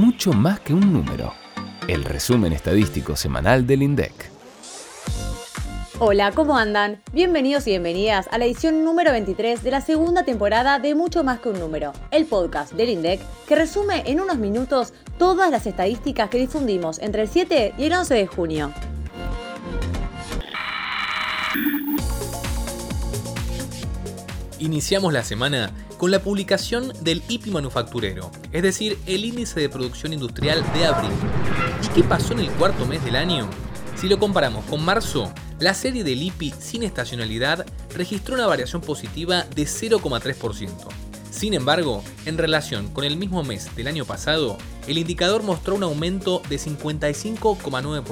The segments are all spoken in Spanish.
mucho más que un número. El resumen estadístico semanal del INDEC. Hola, ¿cómo andan? Bienvenidos y bienvenidas a la edición número 23 de la segunda temporada de Mucho más que un número, el podcast del INDEC que resume en unos minutos todas las estadísticas que difundimos entre el 7 y el 11 de junio. Iniciamos la semana con la publicación del IPI manufacturero, es decir, el índice de producción industrial de abril. ¿Y qué pasó en el cuarto mes del año? Si lo comparamos con marzo, la serie del IPI sin estacionalidad registró una variación positiva de 0,3%. Sin embargo, en relación con el mismo mes del año pasado, el indicador mostró un aumento de 55,9%.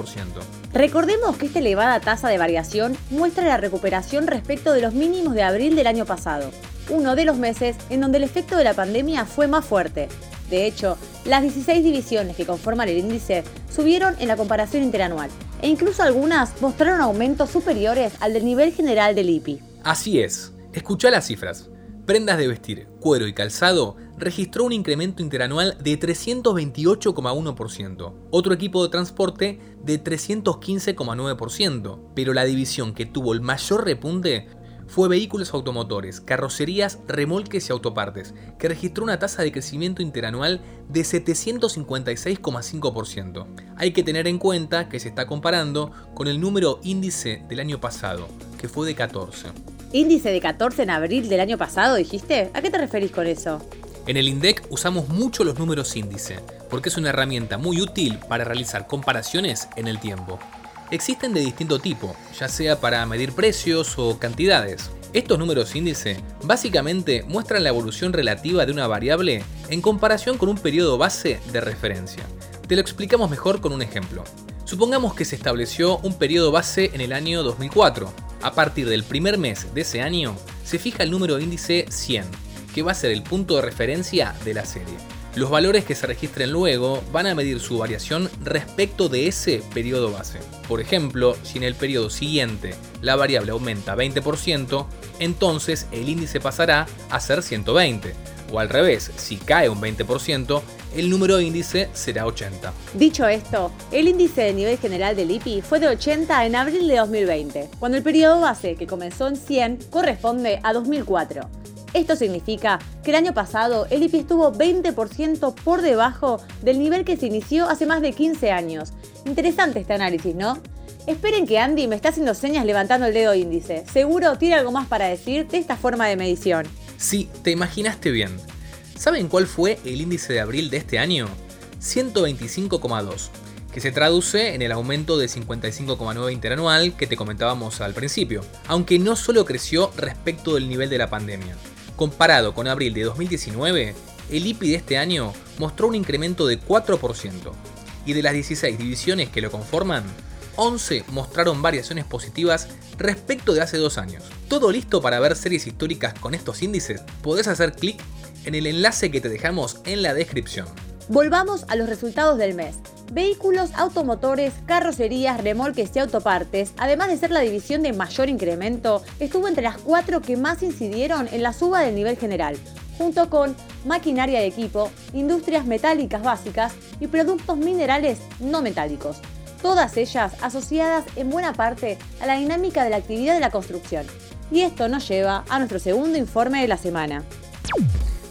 Recordemos que esta elevada tasa de variación muestra la recuperación respecto de los mínimos de abril del año pasado, uno de los meses en donde el efecto de la pandemia fue más fuerte. De hecho, las 16 divisiones que conforman el índice subieron en la comparación interanual, e incluso algunas mostraron aumentos superiores al del nivel general del IPI. Así es, escucha las cifras prendas de vestir, cuero y calzado registró un incremento interanual de 328,1%, otro equipo de transporte de 315,9%, pero la división que tuvo el mayor repunte fue vehículos automotores, carrocerías, remolques y autopartes, que registró una tasa de crecimiento interanual de 756,5%. Hay que tener en cuenta que se está comparando con el número índice del año pasado, que fue de 14. Índice de 14 en abril del año pasado, dijiste. ¿A qué te referís con eso? En el INDEC usamos mucho los números índice, porque es una herramienta muy útil para realizar comparaciones en el tiempo. Existen de distinto tipo, ya sea para medir precios o cantidades. Estos números índice básicamente muestran la evolución relativa de una variable en comparación con un periodo base de referencia. Te lo explicamos mejor con un ejemplo. Supongamos que se estableció un periodo base en el año 2004. A partir del primer mes de ese año, se fija el número índice 100, que va a ser el punto de referencia de la serie. Los valores que se registren luego van a medir su variación respecto de ese periodo base. Por ejemplo, si en el periodo siguiente la variable aumenta 20%, entonces el índice pasará a ser 120. O al revés, si cae un 20%, el número índice será 80. Dicho esto, el índice de nivel general del IPI fue de 80 en abril de 2020, cuando el periodo base, que comenzó en 100, corresponde a 2004. Esto significa que el año pasado el IPI estuvo 20% por debajo del nivel que se inició hace más de 15 años. Interesante este análisis, ¿no? Esperen que Andy me está haciendo señas levantando el dedo índice. Seguro tiene algo más para decir de esta forma de medición. Sí, te imaginaste bien. ¿Saben cuál fue el índice de abril de este año? 125,2, que se traduce en el aumento de 55,9 interanual que te comentábamos al principio, aunque no solo creció respecto del nivel de la pandemia. Comparado con abril de 2019, el IPI de este año mostró un incremento de 4%, y de las 16 divisiones que lo conforman, 11 mostraron variaciones positivas respecto de hace dos años. ¿Todo listo para ver series históricas con estos índices? Podés hacer clic en el enlace que te dejamos en la descripción. Volvamos a los resultados del mes. Vehículos, automotores, carrocerías, remolques y autopartes, además de ser la división de mayor incremento, estuvo entre las cuatro que más incidieron en la suba del nivel general, junto con maquinaria de equipo, industrias metálicas básicas y productos minerales no metálicos todas ellas asociadas en buena parte a la dinámica de la actividad de la construcción. Y esto nos lleva a nuestro segundo informe de la semana.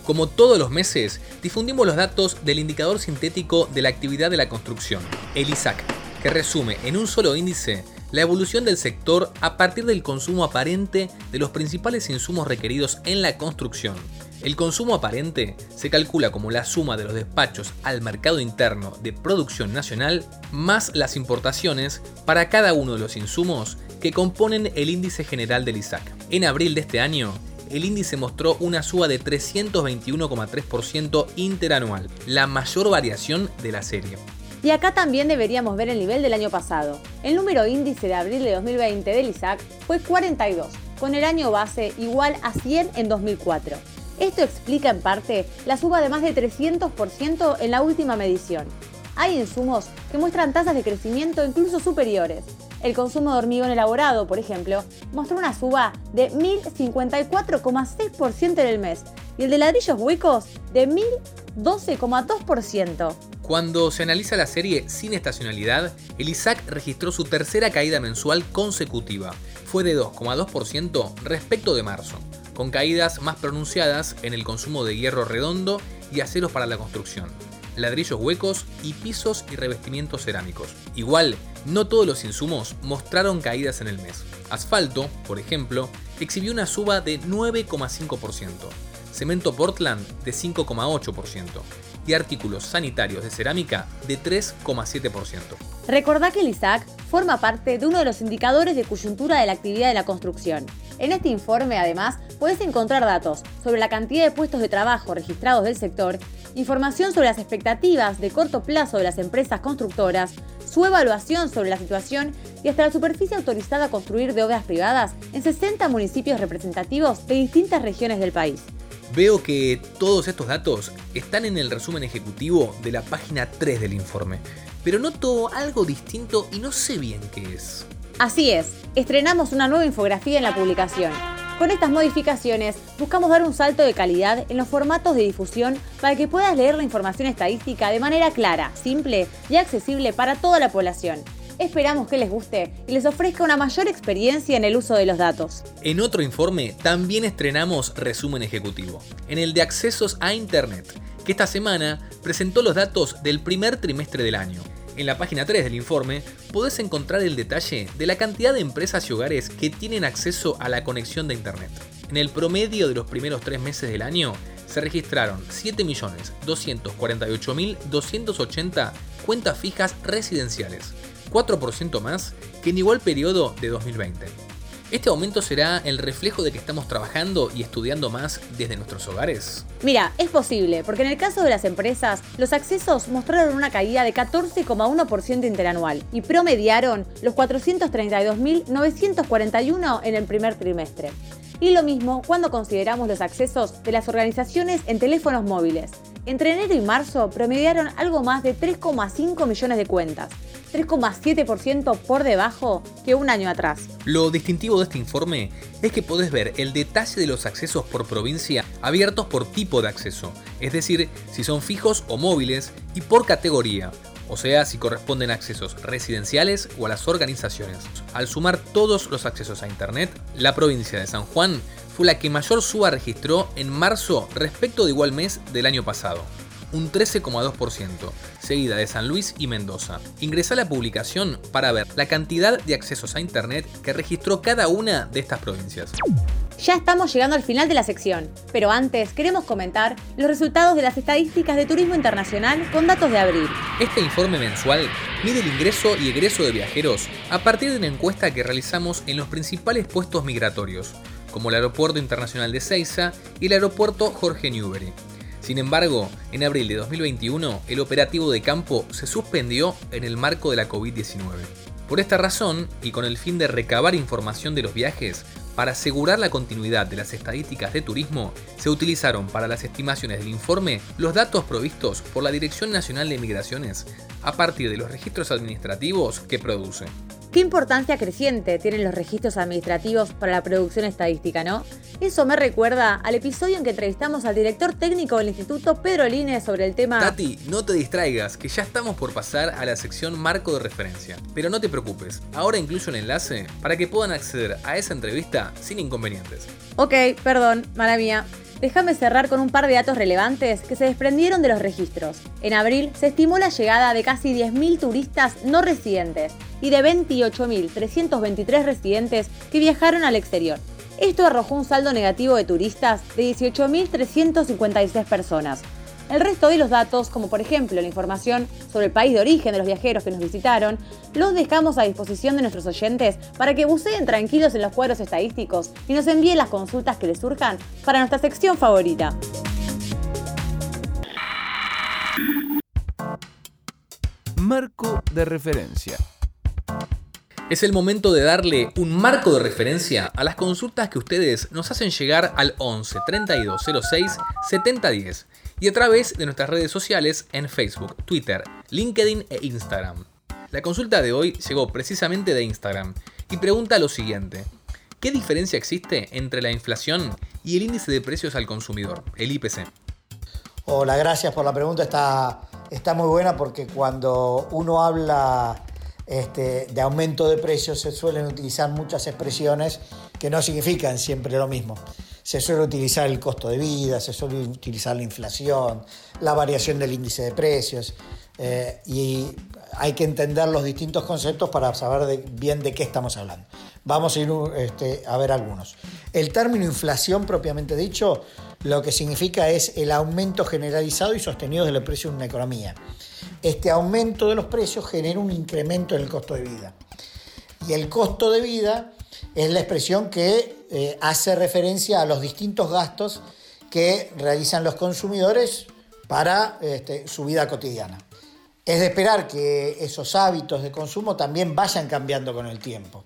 Como todos los meses, difundimos los datos del indicador sintético de la actividad de la construcción, el ISAC, que resume en un solo índice la evolución del sector a partir del consumo aparente de los principales insumos requeridos en la construcción. El consumo aparente se calcula como la suma de los despachos al mercado interno de producción nacional más las importaciones para cada uno de los insumos que componen el índice general del ISAC. En abril de este año, el índice mostró una suba de 321,3% interanual, la mayor variación de la serie. Y acá también deberíamos ver el nivel del año pasado. El número índice de abril de 2020 del ISAC fue 42, con el año base igual a 100 en 2004. Esto explica en parte la suba de más de 300% en la última medición. Hay insumos que muestran tasas de crecimiento incluso superiores. El consumo de hormigón elaborado, por ejemplo, mostró una suba de 1054,6% en el mes y el de ladrillos huecos de 1012,2%. Cuando se analiza la serie sin estacionalidad, el ISAC registró su tercera caída mensual consecutiva. Fue de 2,2% respecto de marzo, con caídas más pronunciadas en el consumo de hierro redondo y aceros para la construcción, ladrillos huecos y pisos y revestimientos cerámicos. Igual, no todos los insumos mostraron caídas en el mes. Asfalto, por ejemplo, exhibió una suba de 9,5%, cemento Portland de 5,8% y artículos sanitarios de cerámica de 3,7%. Recordá que el ISAC forma parte de uno de los indicadores de coyuntura de la actividad de la construcción. En este informe, además, puedes encontrar datos sobre la cantidad de puestos de trabajo registrados del sector, información sobre las expectativas de corto plazo de las empresas constructoras, su evaluación sobre la situación y hasta la superficie autorizada a construir de obras privadas en 60 municipios representativos de distintas regiones del país. Veo que todos estos datos están en el resumen ejecutivo de la página 3 del informe, pero noto algo distinto y no sé bien qué es. Así es, estrenamos una nueva infografía en la publicación. Con estas modificaciones buscamos dar un salto de calidad en los formatos de difusión para que puedas leer la información estadística de manera clara, simple y accesible para toda la población. Esperamos que les guste y les ofrezca una mayor experiencia en el uso de los datos. En otro informe también estrenamos resumen ejecutivo, en el de accesos a Internet, que esta semana presentó los datos del primer trimestre del año. En la página 3 del informe podés encontrar el detalle de la cantidad de empresas y hogares que tienen acceso a la conexión de Internet. En el promedio de los primeros tres meses del año se registraron 7.248.280 cuentas fijas residenciales, 4% más que en igual periodo de 2020. ¿Este aumento será el reflejo de que estamos trabajando y estudiando más desde nuestros hogares? Mira, es posible, porque en el caso de las empresas, los accesos mostraron una caída de 14,1% interanual y promediaron los 432.941 en el primer trimestre. Y lo mismo cuando consideramos los accesos de las organizaciones en teléfonos móviles. Entre enero y marzo promediaron algo más de 3,5 millones de cuentas, 3,7% por debajo que un año atrás. Lo distintivo de este informe es que podés ver el detalle de los accesos por provincia abiertos por tipo de acceso, es decir, si son fijos o móviles, y por categoría, o sea, si corresponden a accesos residenciales o a las organizaciones. Al sumar todos los accesos a Internet, la provincia de San Juan fue la que mayor suba registró en marzo respecto de igual mes del año pasado un 13,2%, seguida de San Luis y Mendoza. Ingresa a la publicación para ver la cantidad de accesos a Internet que registró cada una de estas provincias. Ya estamos llegando al final de la sección, pero antes queremos comentar los resultados de las estadísticas de turismo internacional con datos de abril. Este informe mensual mide el ingreso y egreso de viajeros a partir de una encuesta que realizamos en los principales puestos migratorios, como el Aeropuerto Internacional de Ceiza y el Aeropuerto Jorge Newbery. Sin embargo, en abril de 2021, el operativo de campo se suspendió en el marco de la COVID-19. Por esta razón, y con el fin de recabar información de los viajes, para asegurar la continuidad de las estadísticas de turismo, se utilizaron para las estimaciones del informe los datos provistos por la Dirección Nacional de Migraciones a partir de los registros administrativos que produce. Qué importancia creciente tienen los registros administrativos para la producción estadística, ¿no? Eso me recuerda al episodio en que entrevistamos al director técnico del Instituto Pedro Línez sobre el tema... Tati, no te distraigas, que ya estamos por pasar a la sección marco de referencia. Pero no te preocupes, ahora incluyo un enlace para que puedan acceder a esa entrevista sin inconvenientes. Ok, perdón, mala mía. Déjame cerrar con un par de datos relevantes que se desprendieron de los registros. En abril se estimó la llegada de casi 10.000 turistas no residentes y de 28.323 residentes que viajaron al exterior. Esto arrojó un saldo negativo de turistas de 18.356 personas, el resto de los datos, como por ejemplo la información sobre el país de origen de los viajeros que nos visitaron, los dejamos a disposición de nuestros oyentes para que buceen tranquilos en los cuadros estadísticos y nos envíen las consultas que les surjan para nuestra sección favorita. Marco de referencia. Es el momento de darle un marco de referencia a las consultas que ustedes nos hacen llegar al 11 32 06 70 10 y a través de nuestras redes sociales en Facebook, Twitter, LinkedIn e Instagram. La consulta de hoy llegó precisamente de Instagram y pregunta lo siguiente. ¿Qué diferencia existe entre la inflación y el índice de precios al consumidor, el IPC? Hola, gracias por la pregunta. Está, está muy buena porque cuando uno habla este, de aumento de precios se suelen utilizar muchas expresiones que no significan siempre lo mismo. Se suele utilizar el costo de vida, se suele utilizar la inflación, la variación del índice de precios eh, y hay que entender los distintos conceptos para saber bien de qué estamos hablando. Vamos a ir este, a ver algunos. El término inflación propiamente dicho lo que significa es el aumento generalizado y sostenido de los precios en una economía. Este aumento de los precios genera un incremento en el costo de vida. Y el costo de vida es la expresión que eh, hace referencia a los distintos gastos que realizan los consumidores para este, su vida cotidiana. Es de esperar que esos hábitos de consumo también vayan cambiando con el tiempo.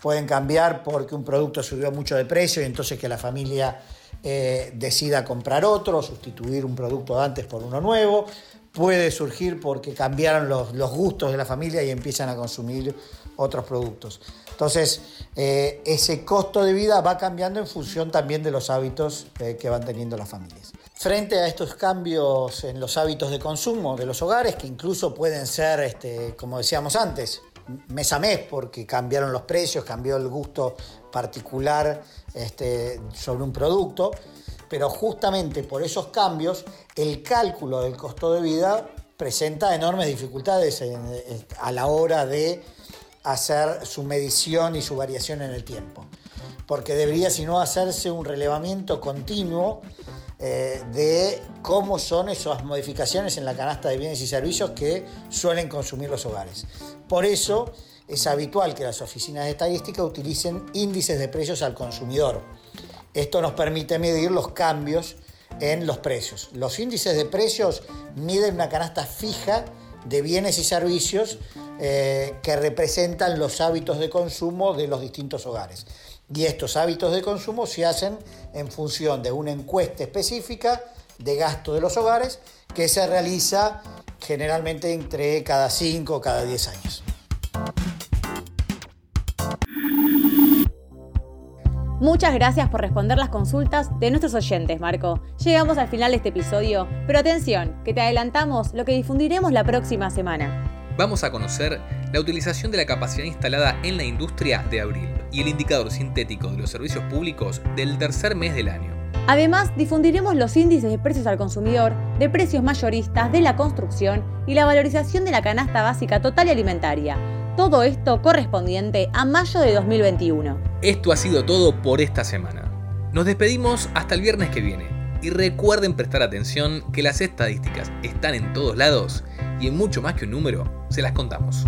Pueden cambiar porque un producto subió mucho de precio y entonces que la familia eh, decida comprar otro, sustituir un producto de antes por uno nuevo. Puede surgir porque cambiaron los, gustos de la familia y empiezan a consumir otros productos. Entonces, eh, ese costo de vida va cambiando en función también de los hábitos eh, que van teniendo las familias. Frente a estos cambios en los hábitos de consumo de los hogares, que incluso pueden ser, este, como decíamos antes, mes a mes porque cambiaron los precios, cambió el gusto particular este, sobre un producto, pero justamente por esos cambios el cálculo del costo de vida presenta enormes dificultades a la hora de hacer su medición y su variación en el tiempo, porque debería si no hacerse un relevamiento continuo eh, de cómo son esas modificaciones en la canasta de bienes y servicios que suelen consumir los hogares. Por eso es habitual que las oficinas de estadística utilicen índices de precios al consumidor. Esto nos permite medir los cambios en los precios. Los índices de precios miden una canasta fija de bienes y servicios eh, que representan los hábitos de consumo de los distintos hogares. Y estos hábitos de consumo se hacen en función de una encuesta específica de gasto de los hogares que se realiza generalmente entre cada 5 o cada 10 años. Muchas gracias por responder las consultas de nuestros oyentes, Marco. Llegamos al final de este episodio, pero atención, que te adelantamos lo que difundiremos la próxima semana. Vamos a conocer la utilización de la capacidad instalada en la industria de abril y el indicador sintético de los servicios públicos del tercer mes del año. Además, difundiremos los índices de precios al consumidor, de precios mayoristas, de la construcción y la valorización de la canasta básica total y alimentaria. Todo esto correspondiente a mayo de 2021. Esto ha sido todo por esta semana. Nos despedimos hasta el viernes que viene. Y recuerden prestar atención que las estadísticas están en todos lados y en mucho más que un número, se las contamos.